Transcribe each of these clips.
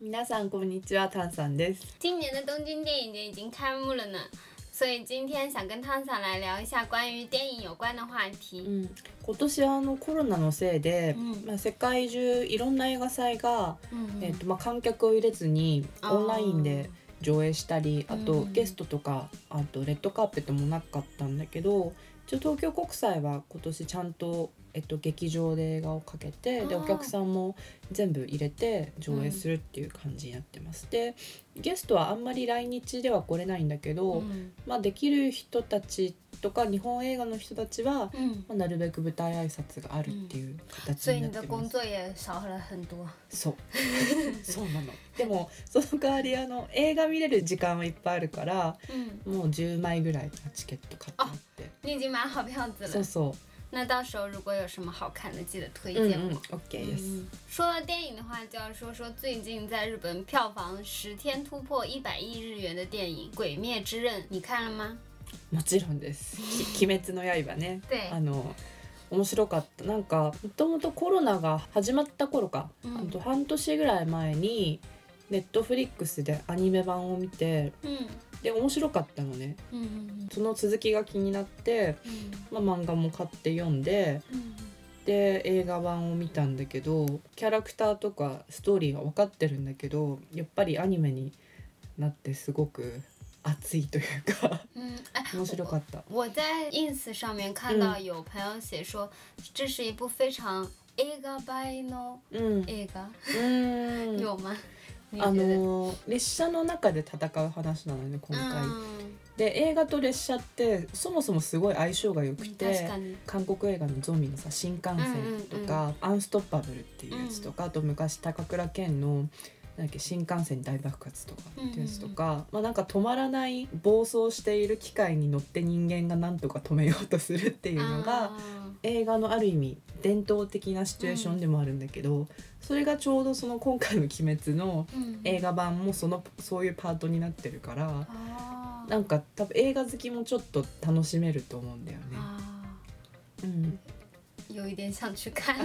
皆さんこんにちは、タンさんです。今年的东京电影节已经开幕了呢，所以今天想跟来聊一下关于电影有关的话题。うん、今年はあのコロナのせいで、うんまあ世界中いろんな映画祭が、嗯えっとまあ観客を入れずにオンラインで上映したり、あとうんゲストとかあとレッドカーペットもなかったんだけど、一応東京国際は今年ちゃんとえっと劇場で映画をかけて、でお客さんも全部入れて上映するっていう感じになってます。でゲストはあんまり来日では来れないんだけど。嗯まあ、できる人たちとか日本映画の人たちは、嗯，まあ、なるべく舞台挨拶があるっていう形になってます。そう そうなのでもその代わりあの映画見れる時間はいっぱいあるから嗯，もう10枚ぐらいのチケット買ってあって。そうそ那到时候如果有什么好看的，记得推ううん荐我。うん OK 嗯，说到电影的话，就要说说最近在日本票房十天突破一百亿日元的电影《鬼灭之刃》，你看了吗？もちろんです「き鬼滅の刃ね」对。あの面白かった。なんかもともとコロナが始まった頃か、うん。あと半年ぐらい前にネットフリックスでアニメ版を見て嗯で面白かったのね。嗯その続きが気になって、嗯まあ、漫画も買って読んで嗯で映画版を見たんだけどキャラクターとかストーリーが分かってるんだけどやっぱりアニメになってすごく熱いというか面白かった。我在 ins 上面看到有朋友写说，这是一部非常映画版のうん、映画，うん。有吗？你あ？の列車の中で戦う話なのね今回。嗯，で映画と列車ってそもそもすごい相性が良く確て。韓国映画のゾンビのさ新幹線とか、アンストッパブルっていうやつとか、あと昔高倉健のなんだっけ新幹線大爆発とかっていうやつとか、まあなんか止まらない暴走している機械に乗って人間がなんとか止めようとするっていうのがあ映画のある意味伝統的なシチュエーションでもあるんだけど、それがちょうどその今回の「鬼滅」の映画版もそのそういうパートになってるから。あー。なんか多分映画好きもちょっと楽しめると思うんだよね。あうん、ー有一点想去看。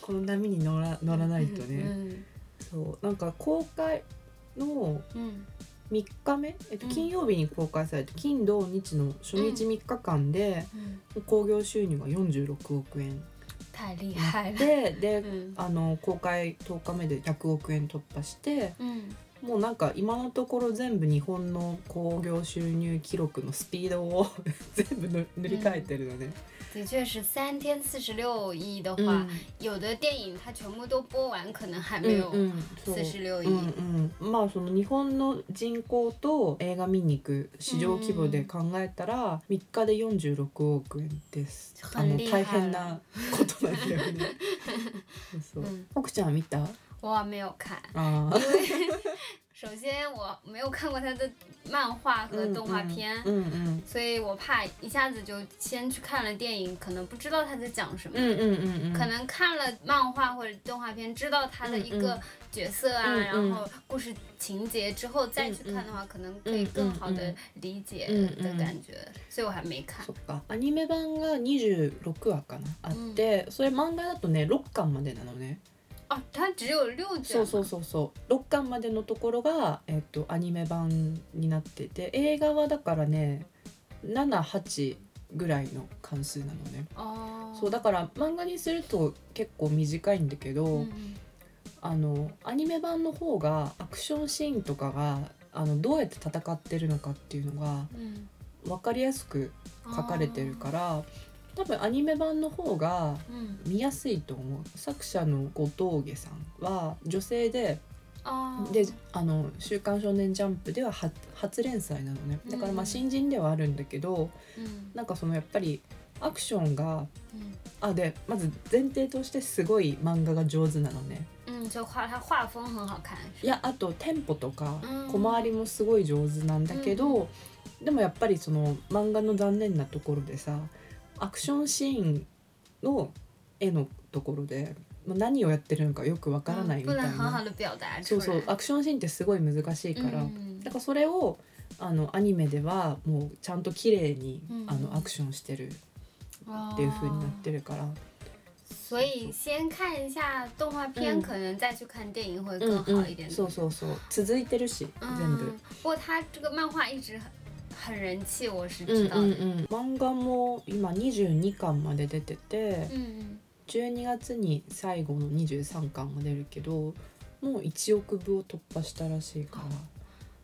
この波に乗ら乗らないとね。嗯そう。なんか公開の嗯3日目、えっと、うん。金曜日に公開されて、金土日の初日3日間で嗯，興行収入が46億円。太厉害了。でで、うん。あの公開10日目で100億円突破して嗯もうなんか今のところ全部日本の興行収入記録のスピードを 全部塗塗り替えてるのね。的确是三天四十六亿的うん话，有的电影它全部都播完，可能还没有四十六亿。うんうん、まあその日本の人口と映画見に行く市場規模で考えたら3日で46億円です。大変なことなんだよね。そう奥ちゃん見た？我没有看，ああ。首先我没有看过它的漫画和动画片。うんうん所以我怕一下子就先去看了电影，可能不知道他在讲什么。うんうんうんうん。可能看了漫画或者动画片，知道他的一个角色啊，嗯嗯然后故事情节之后再去看的话，可能可以更好的理解嗯的感觉。所以我还没看そ。っかアニメ版が26話かなあって、それ漫画だとね6巻までなのね。 哦，它只有六卷吗。そうそうそうそう6巻までのところが、えっとアニメ版になってて映画はだからね78ぐらいの関数なのね哦。そうだから漫画にすると結構短いんだけど、嗯あのアニメ版の方がアクションシーンとかがあのどうやって戦ってるのかっていうのが嗯分かりやすく書かれてるから、多分アニメ版の方が嗯見やすいと思う。作者の後藤家さんは女性で哦。であの「週刊少年ジャンプ」では初初連載なのね。だからまうん。あ新人ではあるんだけど、嗯なんかそのやっぱりアクションが嗯あでまず前提としてすごい漫画が上手なのね。嗯，就画它画风很好看。いやあとテンポとかうん。小回りもすごい上手なんだけど、でもやっぱりその漫画の残念なところでさアクションシーンの絵のところでまあ何をやってるのかよくわからないみ不たいな。そうそうアクションシーンってすごい難しいから、嗯だからそれをあのアニメではもうちゃんと綺麗に、うん。あのアクションしてるっていう風になってるから、所以先看一下动画片，嗯可能再去看电影会更好一点。そうそうそう。続いてるし全部。嗯，不过它这个漫画一直很很人气，我是うんうん知道的。うん漫画も今22巻まで出てて嗯12月に最後の23巻が出るけどもう1億部を突破したらしいから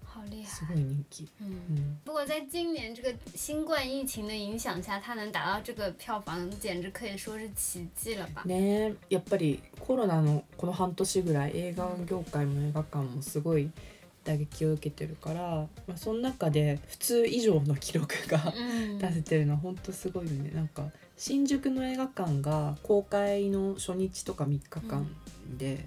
好厉す害。ごい人気。嗯。うん不过在今年这个新冠疫情的影响下，它能达到这个票房，简直可以说是奇迹了吧？ねえやっぱりコロナのこの半年ぐらい映画業界も映画館もすごい打撃を受けてるから、まあ、その中で普通以上の記録が嗯出せてるのは本当すごいよね。なんか新宿の映画館が公開の初日とか3日間で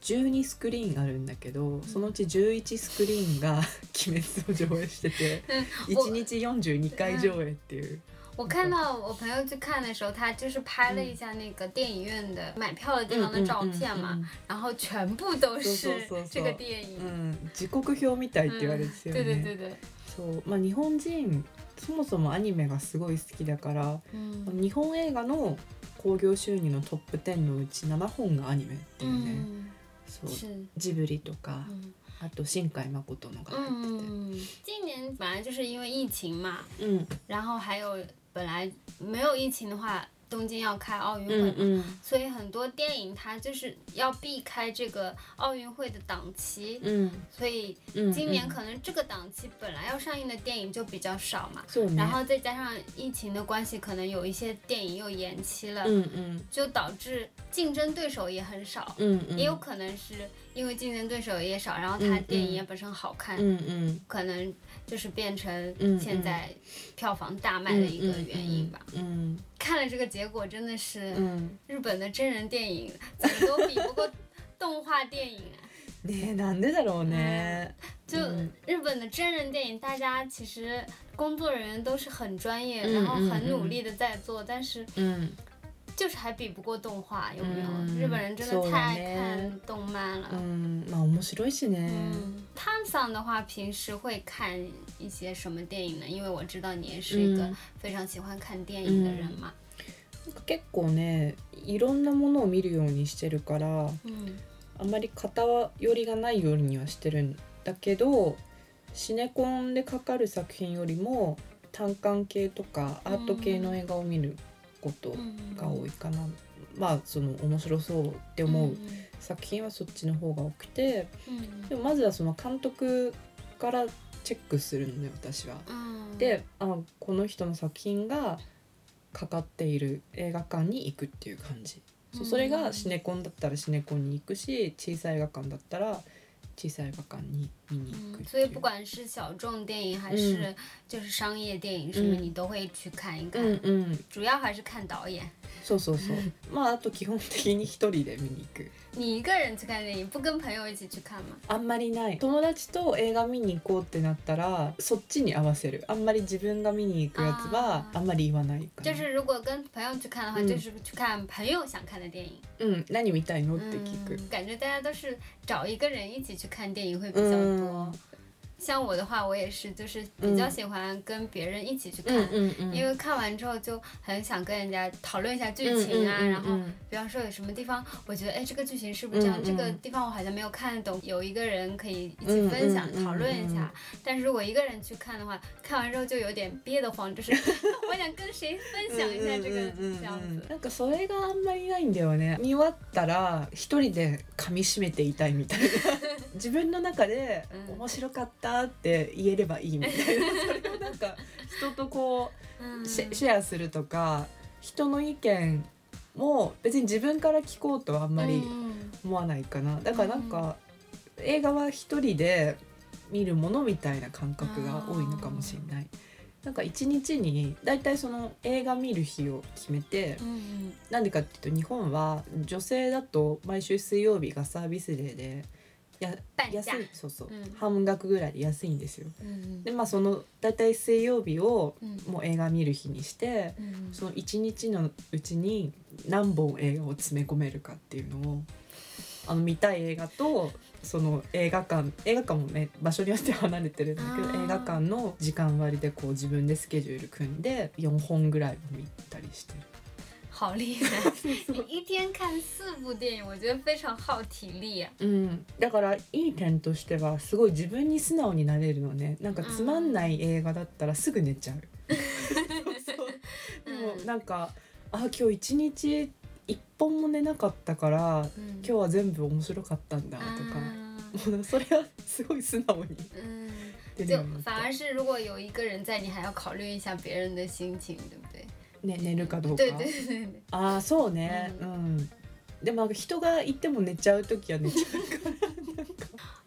12スクリーンあるんだけどそのうち11スクリーンが 「鬼滅」を上映してて1日42回上映っていう。我看到我朋友去看的时候，他就是拍了一下那个电影院的买票的地方的照片嘛，然后全部都是そうそうそうそう这个电影。うん、時刻表みたいって言われてたよね。对对对对，そうまあ日本人そもそもアニメがすごい好きだから嗯日本映画の興行収入のトップ10のうち7本がアニメっていうね、嗯，そう是，ジブリとか嗯あと新海誠のが入ってて嗯，今年本来就是因为疫情嘛，うん然后还有 本来没有疫情的话，东京要开奥运うん会嘛，うん所以很多电影它就是要避开这个奥运会的档期，うん所以うん今年可能这个档期本来要上映的电影就比较少嘛，そうね然后再加上疫情的关系，可能有一些电影又延期了，うんうん就导致竞争对手也很少。うんうん也有可能是因为竞争对手也少，然后它嗯电影也本身好看，うんうん可能就是变成嗯现在票房大卖的一个原因吧。うん 看了这个结果，真的是うん日本的真人电影怎么都比不过动画电影啊。ねえなんでだろうね就嗯日本的真人电影，大家其实工作人员都是很专业，嗯然后嗯很努力的在做，但是うん 就是还比不过动画，有没有？嗯日本人真的そうだ太ね爱看动漫了。うんまあ面白いしね、嗯，汤桑的话，平时会看一些什么电影呢？因为我知道你也是一个嗯非常喜欢看电影的人嘛。なんか結構ねいろんなものを見るようにしてるから嗯あんまり偏りがないようにはしてるんだけどシネコンでかかる作品よりも単館系とかアート系の映画を見る こと嗯が多いかな、まあその面白そうって思う嗯作品はそっちの方が多くて嗯でもまずはその監督からチェックするのね私は。嗯であこの人の作品がかかっている映画館に行くっていう感じ。そうそれがシネコンだったらシネコンに行くし小さい映画館だったら小さい映画館に嗯，っていう所以不管是小众电影还是就是商业电影什么，嗯你都会去看一看。うんうん主要还是看导演。そうそうそうまああと基本的に一人で見に行く你一个人去看电影，不跟朋友一起去看吗？あんまりない友達と映画見に行こうってなったらそっちに合わせるあんまり自分が見に行くやつはあーあんまり言わないかな就是如果跟朋友去看的话，嗯就是去看朋友想看的电影。うん何見たいのって聞く嗯，感觉大家都是找一个人一起去看电影会比较 うん像我的话，我也是，就是比较喜欢跟别人一起去看，うんうんうん因为看完之后就很想跟人家讨论一下剧情啊，嗯嗯嗯然后嗯比方说有什么地方，我觉得哎这个剧情是不是这样，嗯嗯这个地方我好像没有看懂，有一个人可以一起分享、嗯嗯嗯讨论一下。但是如果一个人去看的话，看完之后就有点憋得慌，就是我想跟谁分享一下这个うんうんうんうん这样子。なんかそれがあんまりないんだよね見終わったら一人で噛み締めていたいみたいな自分の中でうん面白かった って言えればいいみたいな。それをなんか人とこ嗯うシェアするとか人の意見も別に自分から聞こうとはあんまり嗯思わないかな。だからなんか映画は一人で見るものみたいな感覚が多いのかもしれない。なんか一日にだいたいその映画見る日を決めて嗯なんでかっていうと日本は女性だと毎週水曜日がサービスデーでや安い。そうそう、うん。半額ぐらいで安いんですよ。嗯でまあそのだいたい水曜日を嗯もう映画見る日にして嗯その一日のうちに何本映画を詰め込めるかっていうのをあの見たい映画とその映画館映画館もね場所によっては離れてるんだけど映画館の時間割でこう自分でスケジュール組んで4本ぐらいを見たりしてる。好厉害！你一天看四部电影，我觉得非常耗体力啊。うん、だからいい点としてはすごい自分に素直になれるのねなんかつまんない映画だったらすぐ寝ちゃう。でもうんなんかあ今日一日一本も寝なかったから嗯今日は全部面白かったんだとか、もうそれはすごい素直に就反而是如果有一个人在，你还要考虑一下别人的心情，对不对？ね寝るかどうか。ああそうね。ううん、でも人がいても寝ちゃう時は寝ちゃうから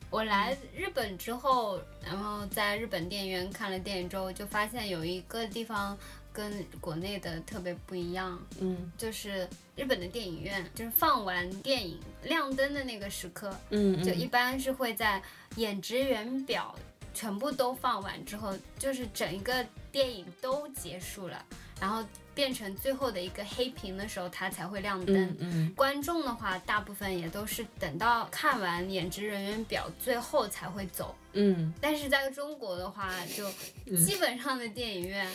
我来日本之后，然后在日本电影院看了电影之后，就发现有一个地方跟国内的特别不一样，うん就是日本的电影院，就是放完电影亮灯的那个时刻，うん就一般是会在演职员表全部都放完之后，就是整一个电影都结束了，然后变成最后的一个黑屏的时候，它才会亮灯。うんうん观众的话，大部分也都是等到看完演职人员表最后才会走。うん但是在中国的话，就嗯基本上的电影院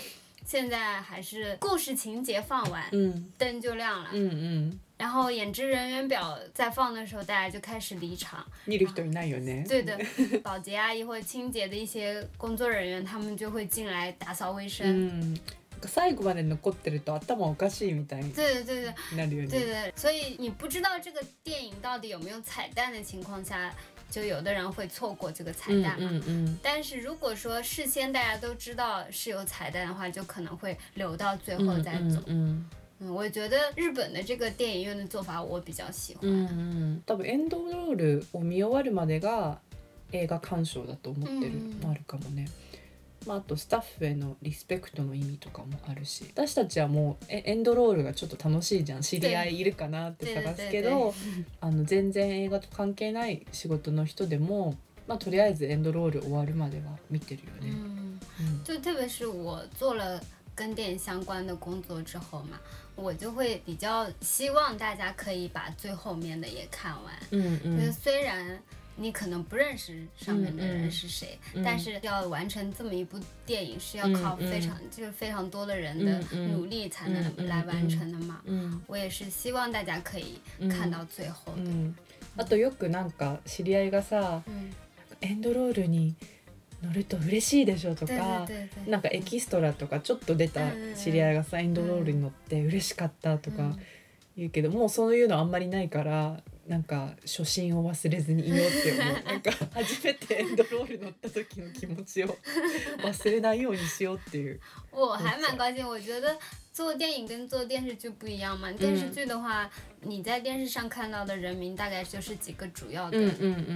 现在还是故事情节放完，うん灯就亮了，うんうん然后演职人员表在放的时候，大家就开始离场。見る人いないよね。对的，保洁阿姨或者清洁的一些工作人员，他们就会进来打扫卫う生。 ん最後まで残ってると頭おかしいみたいになるよ对ね。的。所以你不知道这个电影到底有没有彩蛋的情况下，就有的人会错过这个彩うん蛋嘛。うんうん但是如果说事先大家都知道是有彩蛋的话，就可能会留到最后再走。うんうん嗯，我觉得日本的这个電影院的做法我比较喜欢。うんうん多分エンドロールを見終わるまでが映画鑑賞だと思ってるうんのあるかもね。まあ、あとスタッフへのリスペクトの意味とかもあるし私たちはもうえエンドロールがちょっと楽しいじゃん知り合いいるかなって探すけどあの全然映画と関係ない仕事の人でも、まあ、とりあえずエンドロール終わるまでは見てるよね。就特别是我做了跟电影相关的工作之后嘛，我就会比较希望大家可以把最后面的也看完。うんう就是ん虽然你可能不认识上面的人是谁，嗯但是要完成这么一部电影是要靠嗯嗯非常、就是非常多的人的嗯嗯努力才能嗯嗯来完成的嘛。うん我也是希望大家可以看到最后的。うん、あとよくなんか知り合いがさ嗯，エンドロールに乗ると嬉しいでしょと对か对对对。なんかエキストラとかちょっと出た知り合いがさエンドロールに乗って嬉しかったとか嗯言うけどもうそういうのあんまりないから なんか初心を忘れずにいようって思うなんか初めてエンドロール乗った時の気持ちを忘れないようにしようっていう。我还蛮高兴，我觉得做电影跟做电视剧不一样嘛。电视剧的话，你在电视上看到的人名大概就是几个主要的，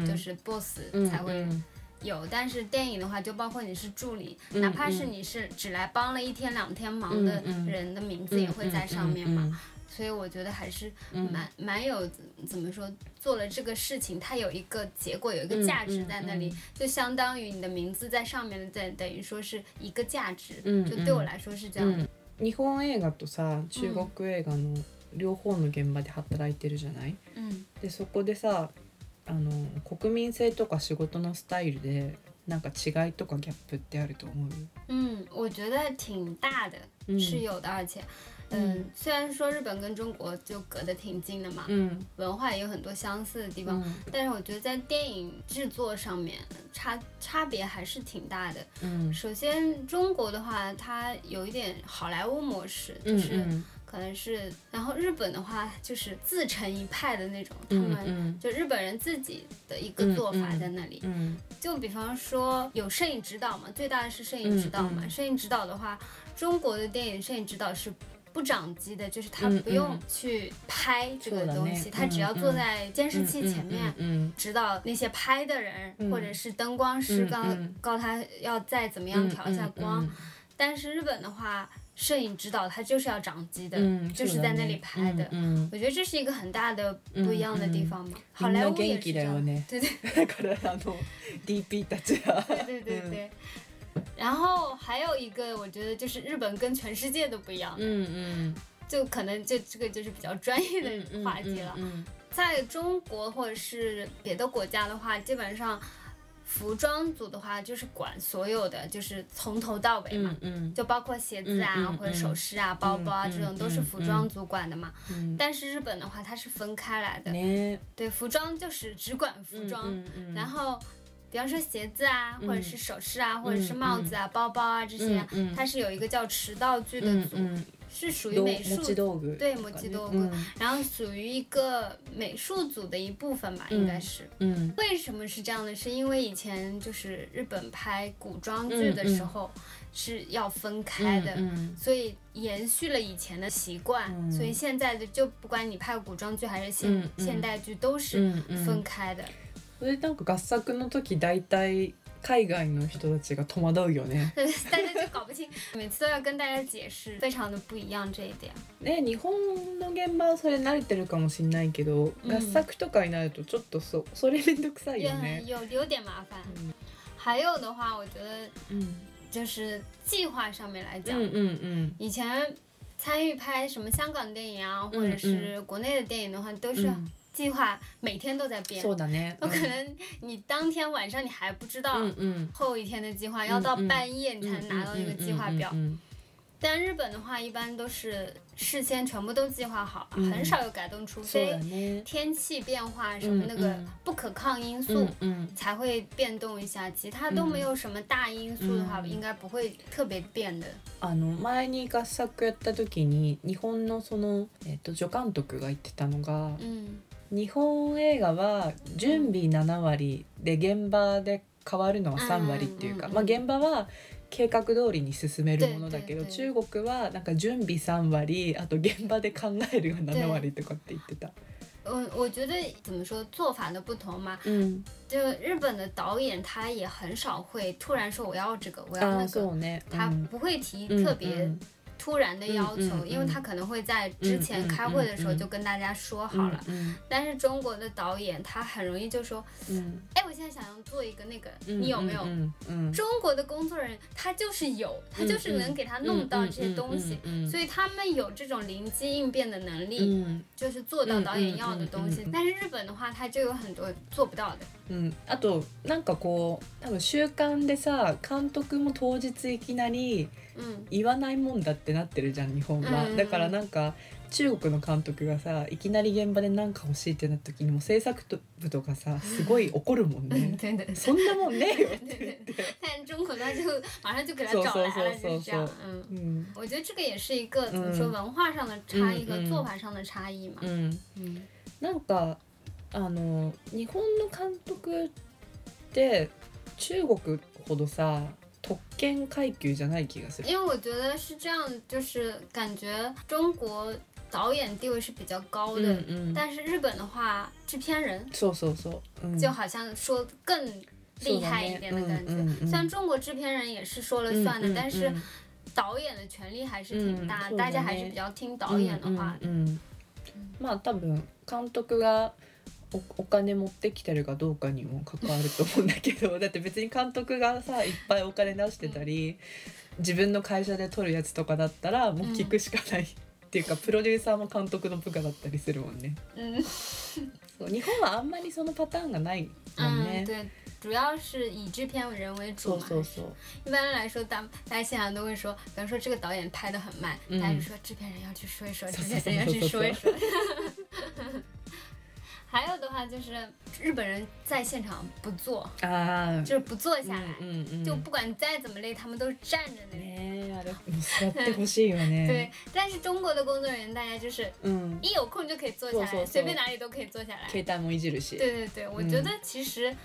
就是 boss うん才会うん有。但是电影的话，就包括你是助理，嗯哪怕是你是只来帮了一天两天忙的嗯嗯人的名字也会在上面嘛。うんうん所以我觉得还是嗯蛮蛮有怎么说，做了这个事情，它有一个结果，有一个价值在那里，嗯就相当于你的名字在上面的，等等于说是一个价值。嗯就对我来说是这样的。うん日本映画とさ中国映画の両方の現場で働いてるじゃない嗯でそこでさあの国民性とか仕事のスタイルでなんか違いとかギャップってあると思う嗯，我觉得挺大的，嗯是有的，而且。 嗯，虽然说日本跟中国就隔得挺近的嘛，うん文化也有很多相似的地う方，ん但是我觉得在电影制作上面差差别还是挺大的。うん首先，中国的话，它有一点好莱坞模式，就是うんうん可能是，然后日本的话就是自成一派的那种，他うん们うん就日本人自己的一个做法在那里。うん就比方说有摄影指导嘛，最大的是摄影指导嘛。嗯嗯摄影指导的话，中国的电影摄影指导是 不长机的，就是他嗯不用嗯去拍这个そうだね东西，他只要嗯嗯坐在监视器前面。うん指导那些拍的人，嗯或者是灯光师告、嗯嗯告他要再怎么样调一下光。但是日本的话，摄影指導他就是要长机的，うん就是在那里拍的。うんうん我觉得这是一个很大的不一样的地方嘛。好みんな莱坞也元気是这样，だよね对对だからあの DP たちは对对对对。 然后还有一个，我觉得就是日本跟全世界都不一样，うんうん就可能这这个就是比较专业的话题了。うん在中国或者是别的国家的话，基本上 服装组的话，就是管所有的，就是从头到尾嘛，嗯就包括鞋子啊、嗯嗯或者首饰啊、包包啊、嗯这种都是服装组管的嘛。嗯但是日本的话，它是分开来的，ね对，服装就是只管服装，うんうんうん然后。 比方说鞋子啊，嗯或者是首饰啊，或者是嗯帽子啊、包包啊这些，嗯嗯它是有一个叫持道具的组，うんうん是属于道美术持ち道具对持ち道具うん然后属于一个美术组的一部分吧，应该是。うん为什么是这样的？是因为以前就是日本拍古装剧的时候是要分开的，うん所以延续了以前的習慣，嗯所以現在的就不管你拍古裝劇還是現、嗯嗯現代劇都是うんうん分開的。 それなんか合作の時大体海外の人たちが戸惑うよね。对，大家就搞不清，每次都要跟大家解释，非常的不一样这一点。ね日本の現場はそれ慣れてるかもしれないけど、うん合作とかになるとちょっとそ それめんどくさい也よね。有有点麻烦。嗯还有的话，我觉得うん就是计划上面来讲，うんうんうん以前参与拍什么香港电影啊，或者是国内的电影的话，都是うん计划每天都在变。そうだね。有可能你当天晚上你还不知道うんうん后一天的计划，要到半夜你才能拿到那个计划表。うんうん但日本的话，一般都是事先全部都计划好，嗯很少有改动，除そうだ非ね。天气变化什么那个嗯嗯不可抗因う素んうん才会变动一下，其他都没有什么大因素的话，嗯应该不会特别变的。あの前に合作やった時に日本のその、えっと助監督が言ってたのが嗯 日本映画は準備7割で現場で変わるのは3割っていうか、うんまあ、現場は計画通りに進めるものだけど中国はなんか準備3割あと現場で考えるが7割とかって言ってた。我我觉得怎么说做法的不同嘛，うん、就日本的导演他也很少会突然说我要这个我要あ那个。他うん不会提嗯特别嗯突然的要求，嗯嗯嗯因为他可能会在之前开会的时候嗯嗯嗯就跟大家说好了。うん但是中国的导演他很容易就说，うん哎，我现在想要做一个那个，うん你有没有？うんうん中国的工作人员他就是有，他就是能给他弄到这些东西，うんうん所以他们有这种灵机应变的能力，うん就是做到导演要的东西嗯嗯嗯嗯。但是日本的话，他就有很多做不到的。うん、あとなんかこう多分習慣でさ監督も当日いきなり嗯言わないもんだって なってるじゃん日本は、うんうんだからなんか中国の監督がさいきなり現場で何か欲しいってなった時にも制作部とかさすごい怒るもん嗯，ね。そんなもんねえよっ对て。言って但中国他就马上就给他そうそう找来了，就是这样。嗯，う。ん我觉得这个也是一个怎么说嗯文化上的差异和嗯嗯做法上的差异嘛。うん。嗯。なんかあの日本の監督って中国ほどさ特権階級じゃない気がする。因为我觉得是这样，就是感觉中国导演地位是比较高的，うんうん但是日本的话，制片人そうそうそう。うん就好像说更厉害一点的感觉。そうだねうんうんうん虽然中国制片人也是说了算的，うんうんうん但是导演的权力还是挺大，嗯そうだね大家还是比较听导演的话。うんうんうんまあ多分監督が おお金持ってきてるかどうかにも関わると思うんだけど だって別に監督がさいっぱいお金出してたり自分の会社で撮るやつとかだったらもう聞くしかない、っていうかプロデューサーも監督の部下だったりするもんね。嗯そう日本はあんまりそのパターンがないもん嗯，ね。对，主要是以制片人为主嘛。そうそうそう。一般来说，大大家现场都会说，比方说这个导演拍的很慢，嗯大家就说制片人要去说一说，制片人要去说一说。还有的话就是日本人在现场不坐，ああ。就是不坐下来，うんうんうん就不管再怎么累，他们都是站着的。ねえあれもう座ってほしいよね。对，但是中国的工作人员大家就是うん。一有空就可以坐下来，そうそうそう随便哪里都可以坐下来。携帯もいじるし。对对对，我觉得其实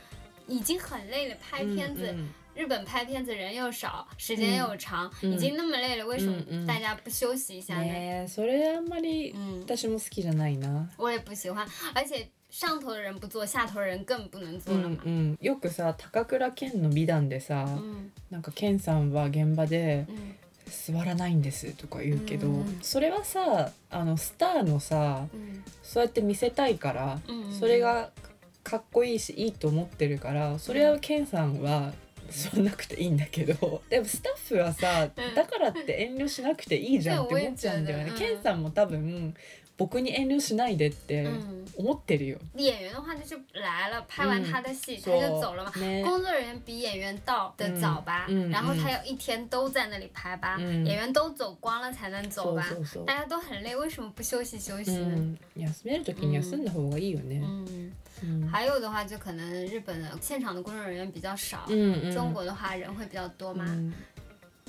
已经很累了，拍片子。 うんうん日本拍片子人又少，时间又长，嗯。已经那么累了，为什么大家不休息一下呢？それあんまり嗯，私も好きじゃないな。我也不喜欢，而且上头的人不做，下头的人更不能做うん了嘛。うん、よくさ高倉健の美談でさ、嗯。なんか健さんは現場で嗯「座らないんです」とか言うけど、うん。それはさあのスターのさ嗯そうやって見せたいから、嗯，それがかっこいいしいいと思ってるからそれは健さんは座んなくていいんだけど。でもスタッフはさうん。だからって遠慮しなくていいじゃんって思っちゃうんだよね。そう健さんも多分僕に遠慮しないでって嗯 思ってるよ。演员的话就是来了，拍完他的戏、他就走了嘛。ね工作人员比演员到的早吧，嗯嗯然后他要一天都在那里拍吧，嗯演员都走光了才能走吧，そうそうそう大家都很累，为什么不休息休息呢？うん、休める時に休んだ方がいいよね。嗯，うん还有的话就可能日本的现场的工作人员比较少，うんうん中国的话人会比较多嘛，うん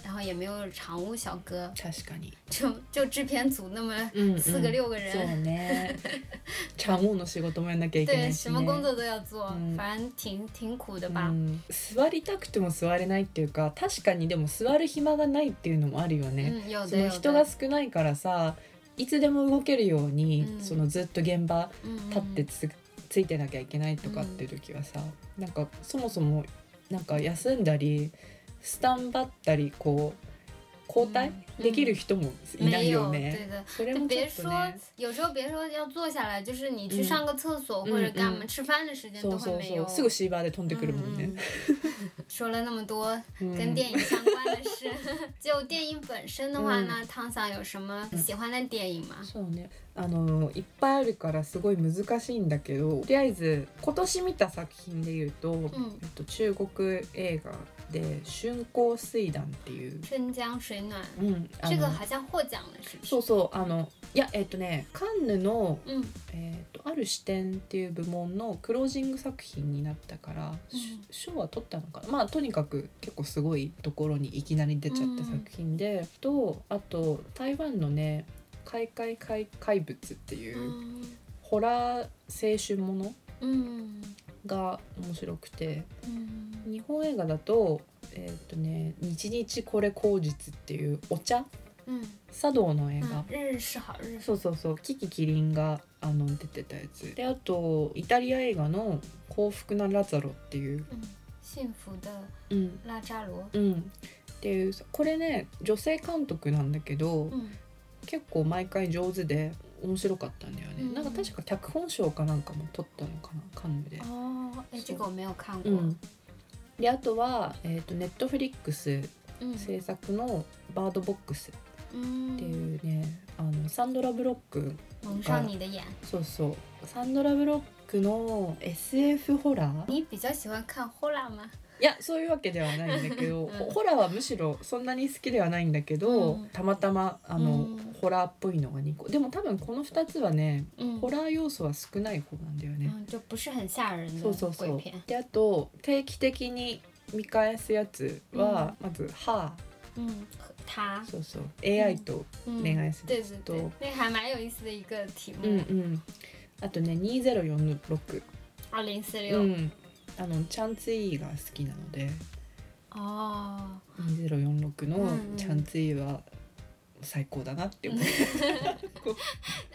然后也没有常务小哥，確かに。就就制片组那么四个六个そう。常務 の仕事もやんなきゃいけな对，いしね。什么工作都要做，嗯反正挺挺苦的吧。うん座りたくても座れないっていうか確かにでも座る暇がないっていうのもあるよね。その人が的。少ないからさいつでも動けるように、うんそのずっと現場嗯立ってつ,、ついてなきゃいけないとかっていう時はさ、なんかそもそもなんか休んだりスタンバったりこう交代？うんできる人もいないよね。对的。それもちょ别っと说ね。有时候别说要坐下来，就是你去嗯上个厕所或者干嘛、吃饭的时间都会没有。すぐシーバーで飛んでくるもんね。说了那么多うん跟电影相关的事，就电影本身的话呢，汤桑有什么喜欢的电影吗？そうねあのいっぱいあるからすごい難しいんだけどとりあえず今年見た作品で言うと、んえっと、中国映画で「春光水団」っていう、春江水暖，うん、あの。这个好像获奖了，是不是？そうそうあのいやえっとねカンヌの、嗯えっとある視点っていう部門のクロージング作品になったから、し賞は取ったのかな？まあとにかく結構すごいところにいきなり出ちゃった作品で、とあと台湾のね「怪怪怪怪物」っていう。嗯ホラー青春もの嗯が面白くて。嗯日本映画だとえっ、とね「日日これ口実」っていうお茶？嗯茶道の映画、嗯，日式好日式。そうそうそう。キキキリンがあの出てたやつ。であとイタリア映画の「幸福なラザロ」っていう、嗯，幸福的うん。拉扎罗。うん、っていうこれね女性監督なんだけど、嗯結構毎回上手で面白かったんだよね、うん。なんか確か脚本賞かなんかも取ったのかなカンヌで。哦，哎，这个我没有看过。うん、であとは、えー、とネットフリックス嗯制作の「バードボックス」嗯っていうね、あのサンドラ・ブロック蒙上你的眼。そうそう。サンドラ・ブロックの SF ホラー？你比较喜欢看 horror 吗？いやそういうわけではないんだけど、うんホホラーはむしろそんなに好きではないんだけど、うん。たまたまあの、うん。ホラーっぽいのが2個。でも多分この2つはね嗯ホラー要素は少ない方なんだよね。そうそうそう。であと定期的に見返すやつは、まず「ハ嗯，和他。ー」。そうそう。AI と嗯恋愛する。对对对と，那还蛮有意思的一个题うん目。うん。あとね2046二零四う六。んあのチャンツイが好きなので哦，2046のチャンツイは最高だなって思う。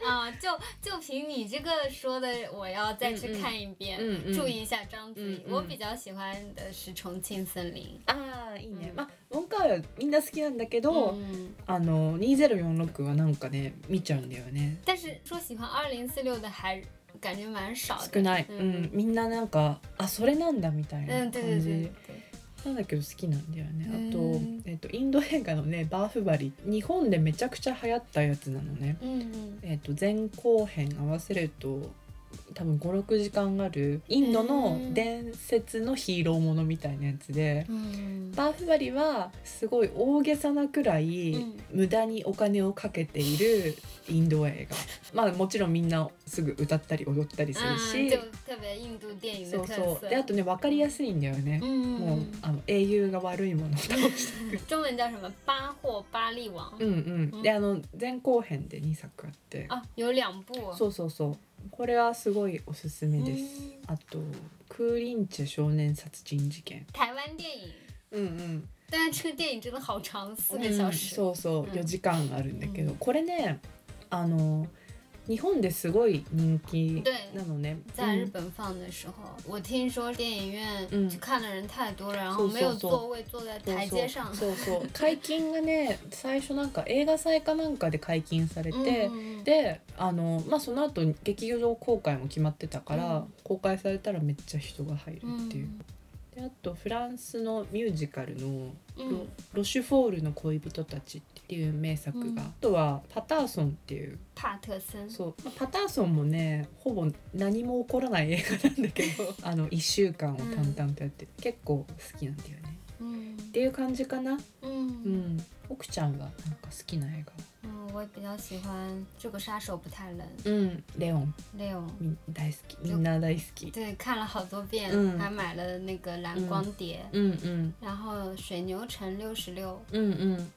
啊，就就凭你这个说的，我要再去看一遍，嗯嗯注意一下章子怡。嗯嗯我比较喜欢的是《重庆森林ああいいね。うんまあウォンカーはみんな好きなんだけ」ど、嗯，あの2046はなんかね見ちゃうんだよね。但是说喜欢二零四六的还感觉蛮少的。少ない、ううん。んみんななんかあそれなんだみたいな嗯，感じ、对对对对。なんだけど好きなんだよね。あと,、うんえっとインド映画のね「バーフバリ」日本でめちゃくちゃ流行ったやつなのね、えっと前後編合わせると多分56時間あるインドの伝説のヒーローものみたいなやつで、嗯バーフバリはすごい大げさなくらいうん。無駄にお金をかけているインド映画。まあもちろんみんなすぐ歌ったり踊ったりするし、そう。そう。であとね分かりやすいんだよね、嗯もうあの英雄が悪いものを倒して。中文叫什么？巴霍巴利王。うんうん。であの前後編で2作あって。啊，有两部。そうそうそうこれはすごいおすすめです。うん。あと「クーリンチェ少年殺人事件。台湾电影，」うんうん。但是这个电影真的好長，四個うん小時。そうそう。うん4時間あるんだけど、うんこれねあの日本ですごい人気对なのね。在日本放的时候，我听说电影院嗯。去看的人太多了，然后没有座位，坐在台阶上。そうそう解禁がね最初なんか映画祭かなんかで解禁されて、嗯であの、まあ、その後劇場公開も決まってたから、うん。公開されたらめっちゃ人が入るっていう。嗯でであとフランスのミュージカルのロ,、うん。ロシュフォールの恋人たち」っていう名作が、うん。あとはパターソンっていう。帕特森。そう。まあパターソンもねほぼ何も起こらない映画なんだけど あの1週間を淡々とやって、結構好きなんだよね。嗯っていう感じかな。嗯うん、奥ちゃんはなんか好きな映嗯，我也比较喜欢这个杀手不太冷。画。うん、レオン，Leo。み大好き。みんな大好き。对，看了好多遍，嗯。还买了那个蓝光碟，うんうん然后水牛城六十六。うんう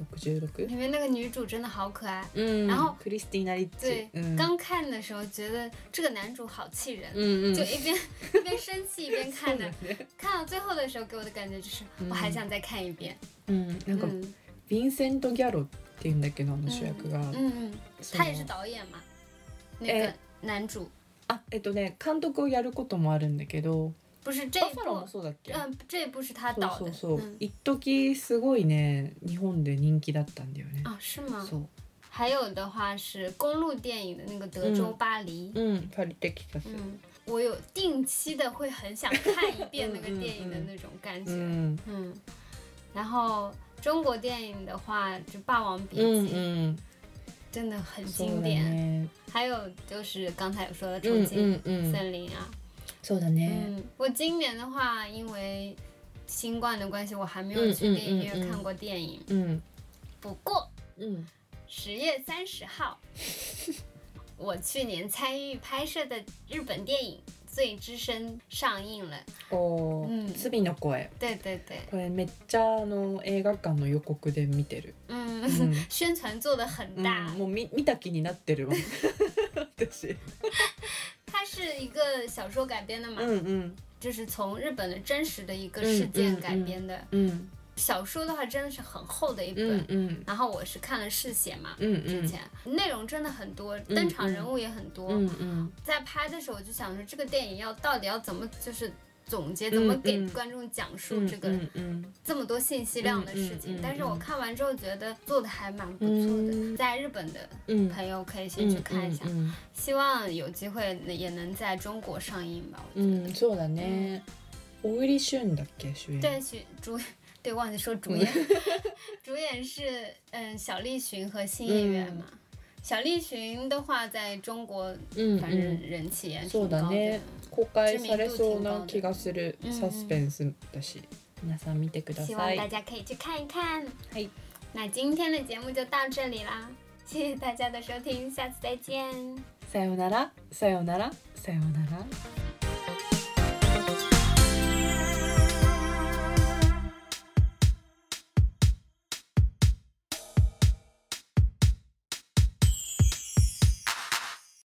んバッファロー66里面那个女主真的好可爱。うん然后クリスティーナ・リッ对チ、うん、刚看的时候觉得这个男主好气人，うんうん就一边一边生气一边看的そう。だね看到最后的时候，给我的感觉就是嗯我还想再看一遍。うんなんか、嗯ヴィンセント・ギャロっていうんだけどあの主役が、嗯嗯，その他也是导演嘛，那个哎男主あえっとね監督をやることもあるんだけど 不是这一バッファローも部，そうだっけ、嗯，这一部是他そう导的。そうそう嗯一時すごいね日本で人気だったんだよね、啊，是吗？そう还有的话是公路电影的那个德州巴黎。うんパリテキサス嗯，我有定期的会很想看一遍那个电影的那种感觉。うん嗯，然后中国电影的话，就《霸王别姬》うんうん真的很そうだ经典。ね还有就是刚才有说的《うん重庆うんうん森林》啊。 そうだね嗯，我今年的话，因为新冠的关系，我还没有嗯嗯去电影嗯嗯院看过电影。うん不过うん十月三十号，我去年参与拍摄的日本电影《罪之声》上映了。おーうん罪の声对对对，これめっちゃあの映画館の予告で見てる、嗯，嗯宣传做的很うん大。もう見見た気になってるわ私 它是一个小说改编的嘛，うんうん就是从日本的真实的一个事件改编的。うん小说的话真的是很厚的一う本，んうん然后我是看了试写嘛，うん之前内容真的很多，登场人物也很多。うんうん在拍的时候，我就想说这个电影要到底要怎么就是 总结，怎么给嗯观众讲述うん这个、うんうん这么多信息量的事情。嗯嗯嗯但是我看完之后觉得做的还蛮不错的，嗯在日本的うん朋友可以先去看一下，うん希望有机会也能在中国上映吧。我う觉得。んうんそうだね小栗旬だっけ主演对，许主对忘记说主演，主演是嗯小栗旬和新演员嘛。 小栗旬的话，在中国うん反正人气也そう挺高的。だね公開されそうな気がするうんサスペンスだし皆さん見てくだ希さい望大家可以去看一看。はい那今天的节目就到这里啦，谢谢大家的收听，下次再见。さようならさようならさようなら